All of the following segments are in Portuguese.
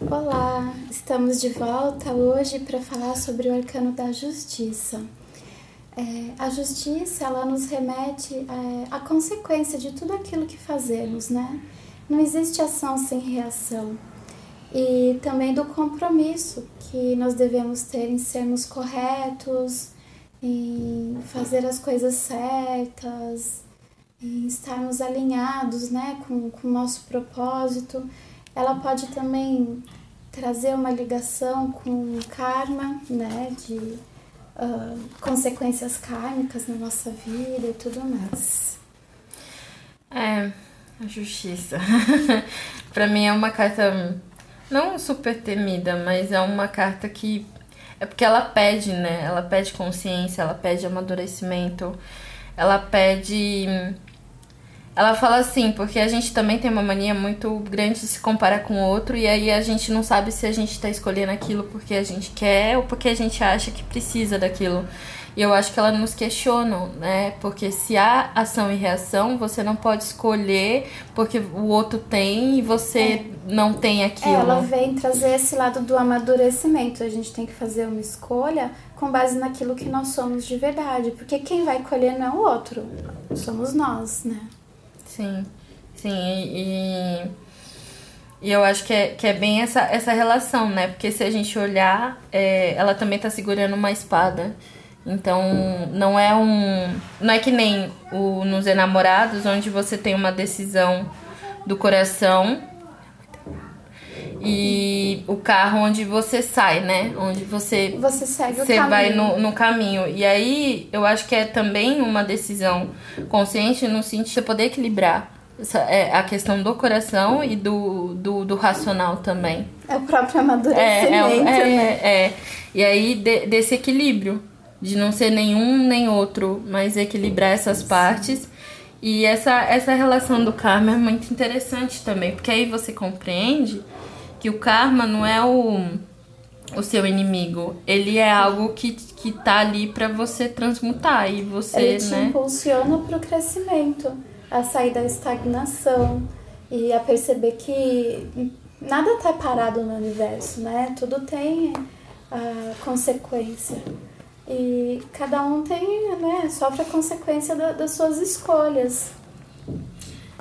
Olá, estamos de volta hoje para falar sobre o arcano da justiça. É, a justiça ela nos remete é, à consequência de tudo aquilo que fazemos, né? Não existe ação sem reação. E também do compromisso que nós devemos ter em sermos corretos, em fazer as coisas certas, em estarmos alinhados né, com, com o nosso propósito. Ela pode também trazer uma ligação com karma, né, de uh, consequências kármicas na nossa vida e tudo mais. É, a justiça. para mim é uma carta não super temida, mas é uma carta que é porque ela pede, né? Ela pede consciência, ela pede amadurecimento, ela pede ela fala assim, porque a gente também tem uma mania muito grande de se comparar com o outro, e aí a gente não sabe se a gente tá escolhendo aquilo porque a gente quer ou porque a gente acha que precisa daquilo. E eu acho que ela nos questiona, né? Porque se há ação e reação, você não pode escolher porque o outro tem e você é. não tem aquilo. É, ela vem trazer esse lado do amadurecimento. A gente tem que fazer uma escolha com base naquilo que nós somos de verdade. Porque quem vai colher não é o outro, somos nós, né? Sim, sim, e, e eu acho que é, que é bem essa, essa relação, né? Porque se a gente olhar, é, ela também tá segurando uma espada. Então, não é um. Não é que nem o Nos Enamorados, onde você tem uma decisão do coração e o carro onde você sai, né? Onde você. Você segue você o vai no, no caminho. E aí, eu acho que é também uma decisão consciente no sentido de você poder equilibrar essa, é, a questão do coração e do, do, do racional também. É o próprio amadurecimento. É, é, é, é, é. E aí, de, desse equilíbrio de não ser nenhum nem outro, mas equilibrar essas partes. E essa, essa relação do karma é muito interessante também, porque aí você compreende que o karma não é o, o seu inimigo, ele é algo que, que tá ali para você transmutar e você, ele te né? impulsiona para o crescimento, a sair da estagnação e a perceber que nada tá parado no universo, né? Tudo tem a consequência. E cada um tem, né, sofre a consequência da, das suas escolhas.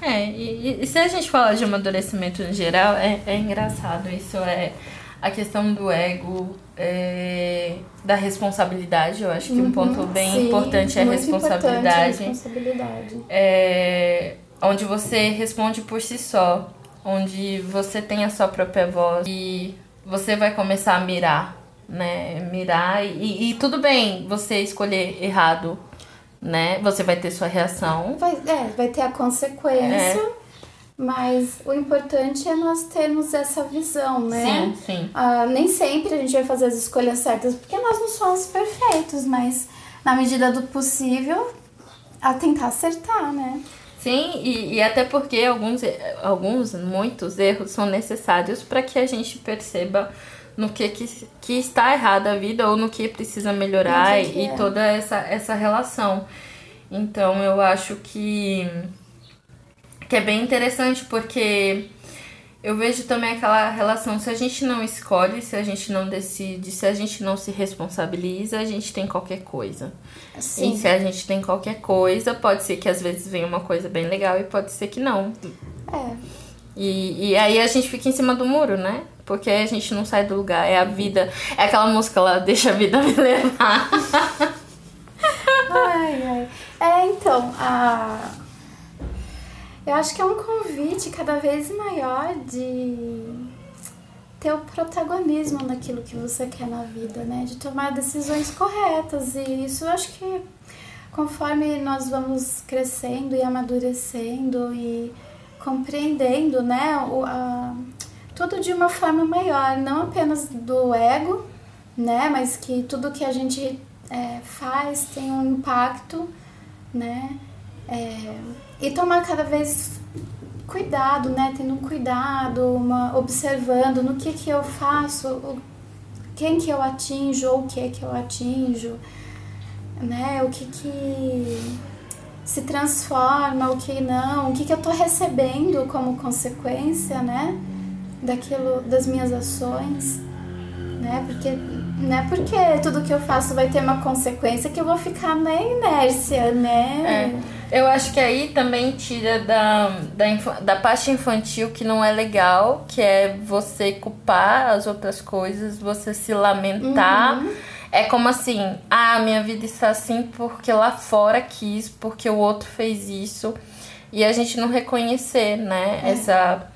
É, e, e, se a gente falar de amadurecimento em geral, é, é engraçado. Isso é a questão do ego, é, da responsabilidade. Eu acho que uhum, um ponto bem sim, importante é a responsabilidade. A responsabilidade. É, onde você responde por si só, onde você tem a sua própria voz e você vai começar a mirar né? Mirar e, e tudo bem você escolher errado, né? Você vai ter sua reação. Vai, é, vai ter a consequência. É. Mas o importante é nós termos essa visão, né? Sim, sim. Ah, nem sempre a gente vai fazer as escolhas certas, porque nós não somos perfeitos, mas na medida do possível, a tentar acertar, né? Sim, e, e até porque alguns, alguns, muitos erros são necessários para que a gente perceba no que, que, que está errado a vida ou no que precisa melhorar que e é. toda essa, essa relação. Então eu acho que, que é bem interessante porque eu vejo também aquela relação, se a gente não escolhe, se a gente não decide, se a gente não se responsabiliza, a gente tem qualquer coisa. Sim. E se a gente tem qualquer coisa, pode ser que às vezes venha uma coisa bem legal e pode ser que não. É. E, e aí a gente fica em cima do muro, né? Porque a gente não sai do lugar. É a vida. É aquela música lá, deixa a vida me levar. ai, ai. É, então, a. Eu acho que é um convite cada vez maior de ter o protagonismo naquilo que você quer na vida, né? De tomar decisões corretas. E isso eu acho que conforme nós vamos crescendo e amadurecendo e compreendendo, né, o, a, tudo de uma forma maior, não apenas do ego, né? Mas que tudo que a gente é, faz tem um impacto, né? É, e tomar cada vez cuidado, né? Tendo um cuidado, uma, observando no que que eu faço, o, quem que eu atinjo ou o que que eu atinjo, né? O que que se transforma, o que não, o que que eu tô recebendo como consequência, né? Daquilo, das minhas ações, né? Porque não é porque tudo que eu faço vai ter uma consequência que eu vou ficar na inércia, né? É. Eu acho que aí também tira da, da, da parte infantil que não é legal, que é você culpar as outras coisas, você se lamentar. Uhum. É como assim, ah, minha vida está assim porque lá fora quis, porque o outro fez isso. E a gente não reconhecer, né, é. essa,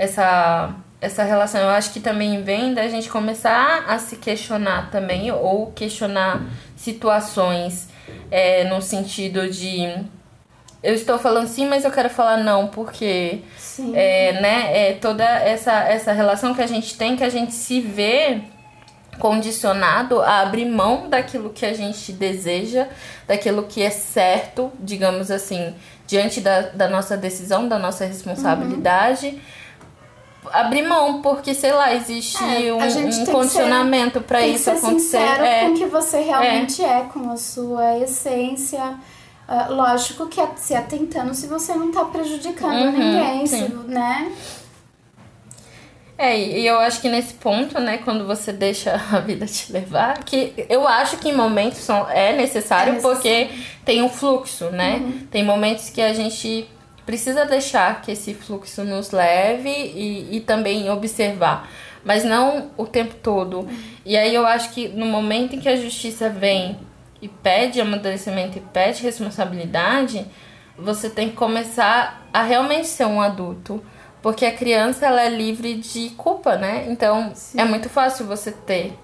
essa essa relação. Eu acho que também vem da gente começar a se questionar também, ou questionar situações é, no sentido de. Eu estou falando sim, mas eu quero falar não, porque é, né, é toda essa, essa relação que a gente tem, que a gente se vê condicionado a abrir mão daquilo que a gente deseja, daquilo que é certo, digamos assim, diante da, da nossa decisão, da nossa responsabilidade. Uhum abrir mão, porque, sei lá, existe é, um, um condicionamento para isso acontecer. Sincero é. com o que você realmente é. é, com a sua essência. Uh, lógico que se atentando se você não tá prejudicando uhum, ninguém, se, né? É, e eu acho que nesse ponto, né, quando você deixa a vida te levar, que eu acho que em momentos são, é necessário, é necessário. porque tem um fluxo, né? Uhum. Tem momentos que a gente precisa deixar que esse fluxo nos leve e, e também observar, mas não o tempo todo. E aí eu acho que no momento em que a justiça vem e pede amadurecimento e pede responsabilidade, você tem que começar a realmente ser um adulto. Porque a criança ela é livre de culpa, né? Então Sim. é muito fácil você ter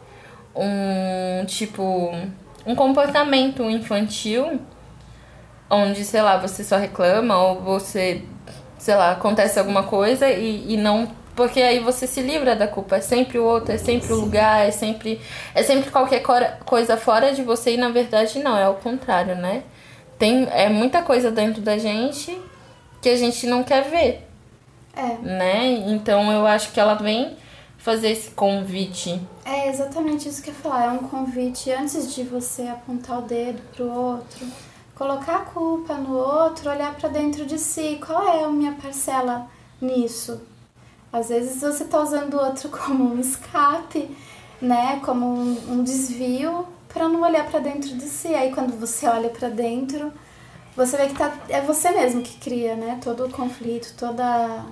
um tipo um comportamento infantil onde, sei lá, você só reclama ou você, sei lá, acontece alguma coisa e, e não. Porque aí você se livra da culpa. É sempre o outro, é sempre Sim. o lugar, é sempre. É sempre qualquer coisa fora de você e na verdade não, é o contrário, né? Tem é muita coisa dentro da gente que a gente não quer ver. É. Né? Então eu acho que ela vem fazer esse convite. É exatamente isso que eu ia falar. É um convite antes de você apontar o dedo pro outro colocar a culpa no outro, olhar para dentro de si, qual é a minha parcela nisso? Às vezes você está usando o outro como um escape, né, como um, um desvio para não olhar para dentro de si. Aí quando você olha para dentro, você vê que tá, é você mesmo que cria, né, todo o conflito, toda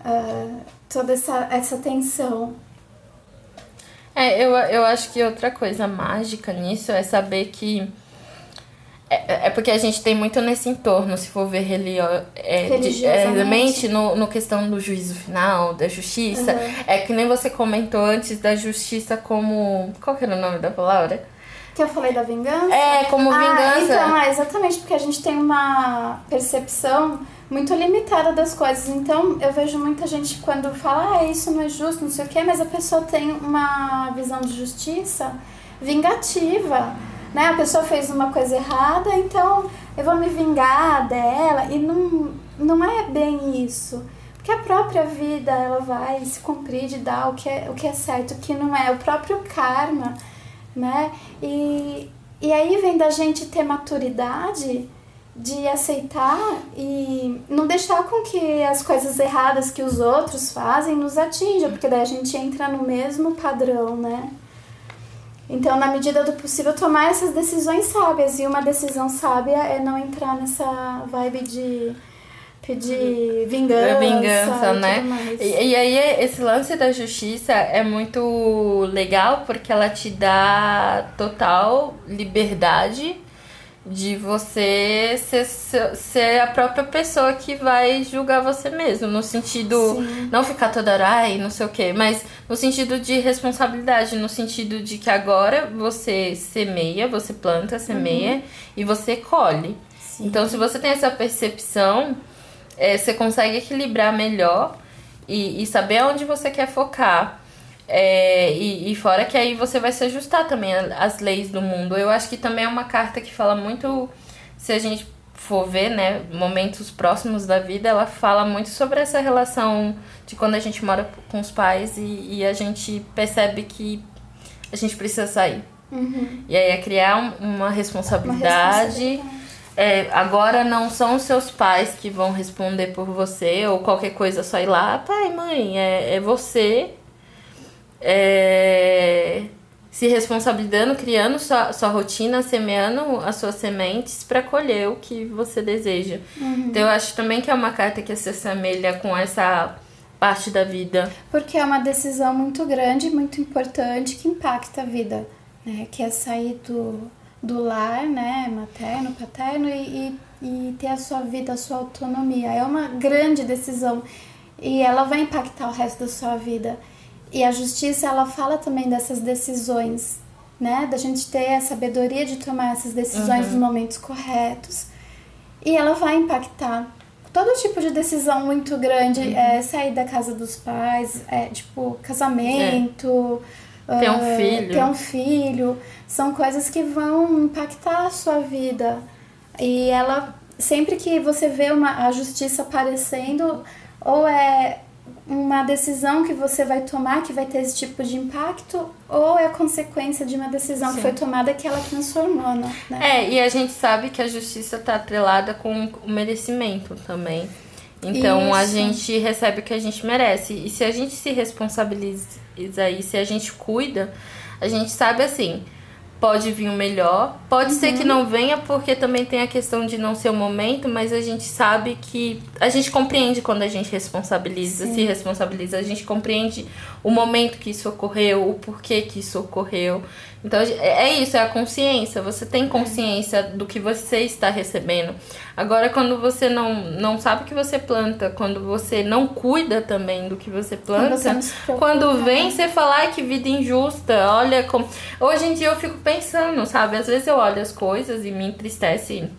uh, toda essa, essa tensão. É, eu, eu acho que outra coisa mágica nisso é saber que é, é porque a gente tem muito nesse entorno, se for ver relio, é, religiosamente, no, no questão do juízo final, da justiça. Uhum. É que nem você comentou antes da justiça como. Qual que era o nome da palavra? Que eu falei da vingança? É, como ah, vingança. Então, é exatamente, porque a gente tem uma percepção muito limitada das coisas. Então, eu vejo muita gente quando fala, ah, isso não é justo, não sei o quê, mas a pessoa tem uma visão de justiça vingativa né? A pessoa fez uma coisa errada, então eu vou me vingar dela. E não, não é bem isso. Porque a própria vida, ela vai se cumprir de dar o que é, o que é certo, o que não é. O próprio karma, né? E, e aí vem da gente ter maturidade de aceitar e não deixar com que as coisas erradas que os outros fazem nos atinjam, porque daí a gente entra no mesmo padrão, né? Então, na medida do possível, tomar essas decisões sábias. E uma decisão sábia é não entrar nessa vibe de pedir vingança. Vingança, né? E, e, aí, esse lance da justiça é muito legal porque ela te dá total liberdade de você ser, ser a própria pessoa que vai julgar você mesmo, no sentido, Sim. não ficar toda hora, ai, não sei o quê, mas no sentido de responsabilidade, no sentido de que agora você semeia, você planta, semeia uhum. e você colhe. Sim. Então, se você tem essa percepção, é, você consegue equilibrar melhor e, e saber aonde você quer focar. É, e, e, fora que aí você vai se ajustar também às leis do mundo. Eu acho que também é uma carta que fala muito, se a gente for ver, né, momentos próximos da vida, ela fala muito sobre essa relação de quando a gente mora com os pais e, e a gente percebe que a gente precisa sair. Uhum. E aí é criar uma responsabilidade. Uma responsabilidade é, agora não são os seus pais que vão responder por você ou qualquer coisa só ir lá, pai, mãe, é, é você é, se responsabilizando, criando sua, sua rotina, semeando as suas sementes para colher o que você deseja. Uhum. Então eu acho também que é uma carta que se assemelha com essa parte da vida. Porque é uma decisão muito grande, muito importante que impacta a vida, né? Que é sair do, do lar, né, materno, paterno e, e, e ter a sua vida, a sua autonomia. É uma grande decisão e ela vai impactar o resto da sua vida. E a justiça, ela fala também dessas decisões, né? Da gente ter a sabedoria de tomar essas decisões Uhum. nos momentos corretos. E ela vai impactar todo tipo de decisão muito grande, Uhum. é sair da casa dos pais, é tipo casamento, Ter um ah, filho. ter um filho, são coisas que vão impactar a sua vida. E ela sempre que você vê uma a justiça aparecendo, ou é uma decisão que você vai tomar que vai ter esse tipo de impacto, ou é consequência de uma decisão Sim. que foi tomada que ela transformou, né? É, e a gente sabe que a justiça tá atrelada com o merecimento também. Então a Isso. gente recebe o que a gente merece. E se a gente se responsabiliza e se a gente cuida, a gente sabe assim, pode vir o melhor. Pode ser que não venha, porque também tem a questão de não ser o momento, mas a gente sabe que. A gente compreende quando a gente responsabiliza, se responsabiliza, a gente compreende o momento que isso ocorreu, o porquê que isso ocorreu. Então é é isso, é a consciência. Você tem consciência do que você está recebendo. Agora, quando você não, não sabe o que você planta, quando você não cuida também do que você planta, você preocupa, quando vem né? você falar "Ai, que vida injusta, olha como. Hoje em dia eu fico pensando, sabe? Às vezes eu olho as coisas e me entristece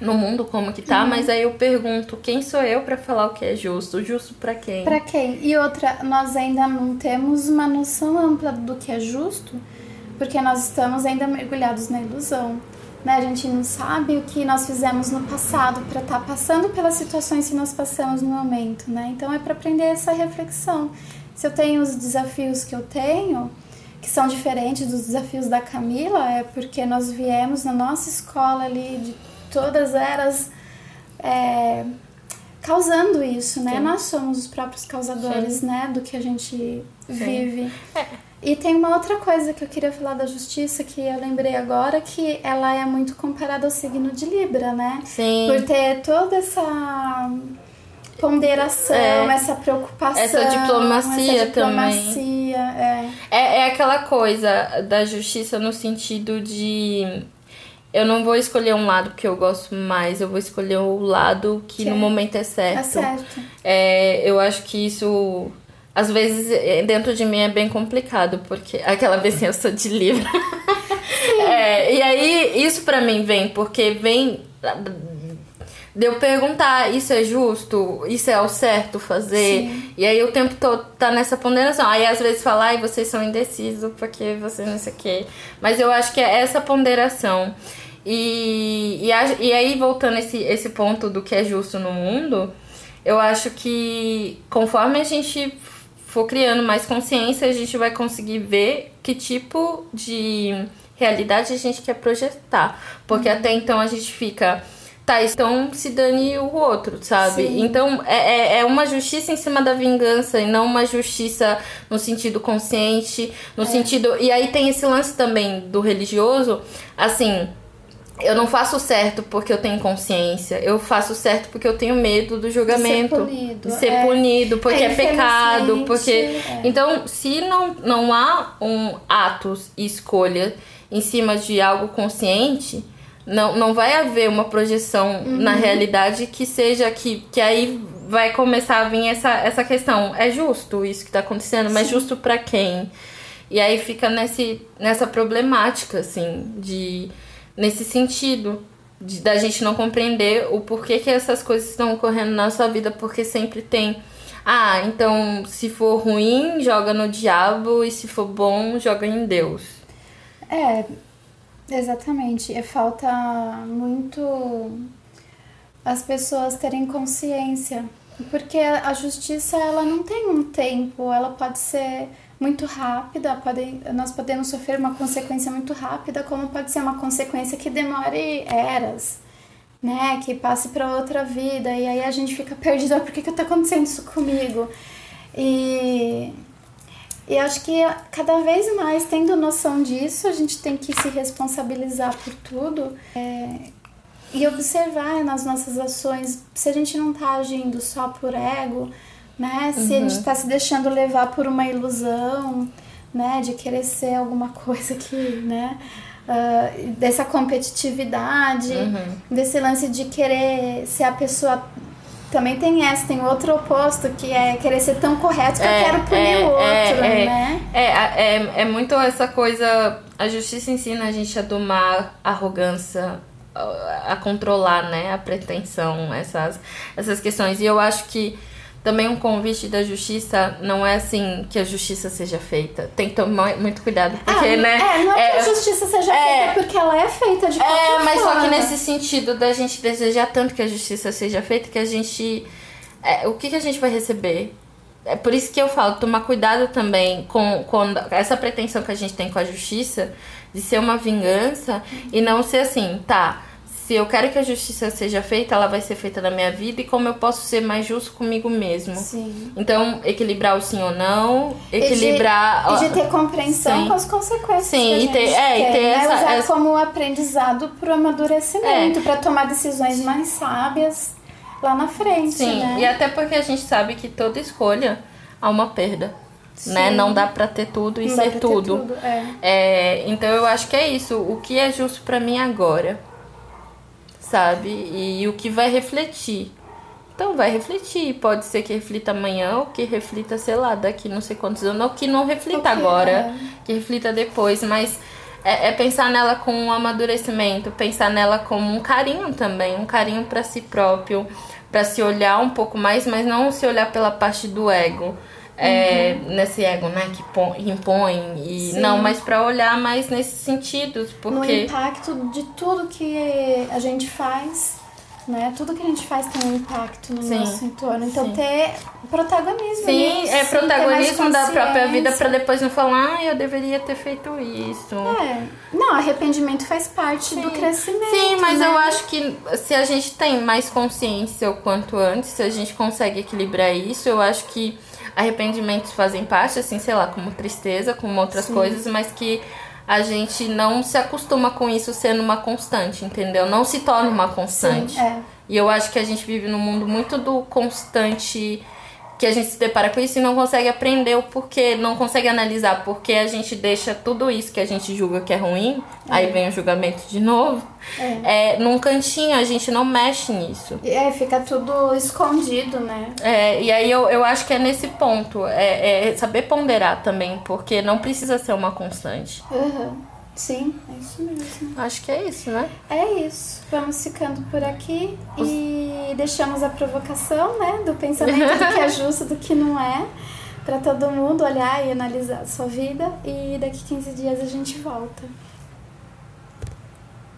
no mundo como que Uhum. tá, mas aí eu pergunto, quem sou eu pra falar o que é justo? Justo pra quem? Pra quem? E outra, nós ainda não temos uma noção ampla do que é justo, porque nós estamos ainda mergulhados na ilusão. Né? A gente não sabe o que nós fizemos no passado para estar passando pelas situações que nós passamos no momento, né? Então é para aprender essa reflexão. Se eu tenho os desafios que eu tenho, que são diferentes dos desafios da Camila, é porque nós viemos na nossa escola ali de todas eras é, causando isso, né? Sim. Nós somos os próprios causadores, né, do que a gente vive. É. E tem uma outra coisa que eu queria falar da justiça que eu lembrei agora, que ela é muito comparada ao signo de Libra, né? Sim. Por ter toda essa ponderação, É. essa preocupação, Essa diplomacia essa diplomacia, é. É, é aquela coisa da justiça no sentido de. Eu não vou escolher um lado que eu gosto mais, eu vou escolher o lado que Que no é- momento é certo. Tá certo. É, eu acho que isso, às vezes, é, dentro de mim é bem complicado, porque aquela vez assim, eu sou de livro. É, e aí, isso pra mim vem, porque vem de eu perguntar, isso é justo? Isso é ao certo fazer? Sim. E aí o tempo todo tá nessa ponderação. Aí às vezes falar, ai, vocês são indecisos porque você não sei o quê. Mas eu acho que é essa ponderação. E, e, a- e aí, voltando esse, esse ponto do que é justo no mundo, eu acho que conforme a gente for criando mais consciência, a gente vai conseguir ver que tipo de realidade a gente quer projetar. Porque até então a gente fica. Tá, então se dane o outro, sabe? Sim. Então é, é- é uma justiça em cima da vingança e não uma justiça no sentido consciente, no sentido. E aí tem esse lance também do religioso, assim. Eu não faço certo porque eu tenho consciência. Eu faço certo porque eu tenho medo do julgamento. punido, De ser é. punido, porque É, é, pecado. Porque. é. Então, se não, não há um atos e escolha em cima de algo consciente, não, não vai haver uma projeção Uhum. na realidade que seja que, que aí vai começar a vir essa, essa questão. É justo isso que tá acontecendo, mas justo pra quem? E aí fica nesse, nessa problemática, assim, de nesse sentido. De, da gente não compreender o porquê que essas coisas estão ocorrendo na sua vida, porque sempre tem. Ah, então se for ruim, joga no diabo, e se for bom, joga em Deus. É, exatamente. É falta muito as pessoas terem consciência, porque a justiça ela não tem um tempo, ela pode ser muito rápida, pode, nós podemos sofrer uma consequência muito rápida, como pode ser uma consequência que demore eras, né? Que passe para outra vida. E aí a gente fica perdido, por que, que tá acontecendo isso comigo? E, e acho que cada vez mais, tendo noção disso, a gente tem que se responsabilizar por tudo. É, e observar nas nossas ações se a gente não tá agindo só por ego, né? Se uhum. a gente tá se deixando levar por uma ilusão, né? De querer ser alguma coisa que, né? Uh, dessa competitividade, uhum. desse lance de querer ser a pessoa. Também tem essa, tem outro oposto, que é querer ser tão correto que é, eu quero punir é, o outro, é, né? É, é, é muito essa coisa. A justiça ensina a gente a domar a arrogância, a controlar, né, a pretensão, essas, essas questões. E eu acho que também um convite da justiça não é assim que a justiça seja feita. Tem que tomar muito cuidado, porque, é, né? É, não é, que a é, justiça seja é, feita porque ela é feita de qualquer É, mas forma. só que nesse sentido da gente desejar tanto que a justiça seja feita, que a gente. É, o que, que a gente vai receber? É por isso que eu falo, tomar cuidado também com, com essa pretensão que a gente tem com a justiça de ser uma vingança e não ser assim, tá? Se eu quero que a justiça seja feita, ela vai ser feita na minha vida e como eu posso ser mais justo comigo mesmo. Sim. Então, equilibrar o sim ou não, equilibrar. E de, e de ter compreensão sim. com as consequências. Sim, e ter, é, e ter né? essa, Usar essa... como aprendizado para o amadurecimento, é. para tomar decisões mais sábias lá na frente. Sim, né? e até porque a gente sabe que toda escolha há uma perda. Né? Não dá para ter tudo e Não ser tudo. tudo é. É, então eu acho que é isso. O que é justo para mim agora? Sabe? E, o que vai refletir. Então vai refletir. Pode ser que reflita amanhã, ou que reflita, sei lá, daqui não sei quantos anos, ou que não reflita okay, agora, é. que reflita depois. Mas é, é, pensar nela com um amadurecimento, pensar nela como um carinho também, um carinho para si próprio, para se olhar um pouco mais, mas não se olhar pela parte do ego é, uhum. nesse ego, né, que impõe e Sim. não, mas para olhar mais nesses sentidos, porque no impacto de tudo que a gente faz, né? Tudo que a gente faz tem um impacto no Sim. nosso entorno. Então Sim. ter protagonismo. Sim, nisso, é protagonismo da própria vida para depois não falar, ah, eu deveria ter feito isso. É. Não, arrependimento faz parte do crescimento. Sim, mas né? eu acho que se a gente tem mais consciência o quanto antes, se a gente consegue equilibrar isso, eu acho que arrependimentos fazem parte, assim, sei lá, como tristeza, como outras Sim. coisas, mas que a gente não se acostuma com isso sendo uma constante, entendeu? Não se torna uma constante. Sim, é. E eu acho que a gente vive num mundo muito do constante que a gente se depara com isso e não consegue aprender o porquê, não consegue analisar porque a gente deixa tudo isso que a gente julga que é ruim, é. aí vem o julgamento de novo, é. é. num cantinho, a gente não mexe nisso. É, fica tudo escondido, né? É, e aí eu, eu acho que é nesse ponto, é, é saber ponderar também, porque não precisa ser uma constante. Uhum. Sim, é isso mesmo. Acho que é isso, né? É isso. Vamos ficando por aqui Os... e deixamos a provocação, né? Do pensamento do que é justo, do que não é. Para todo mundo olhar e analisar a sua vida. E daqui 15 dias a gente volta.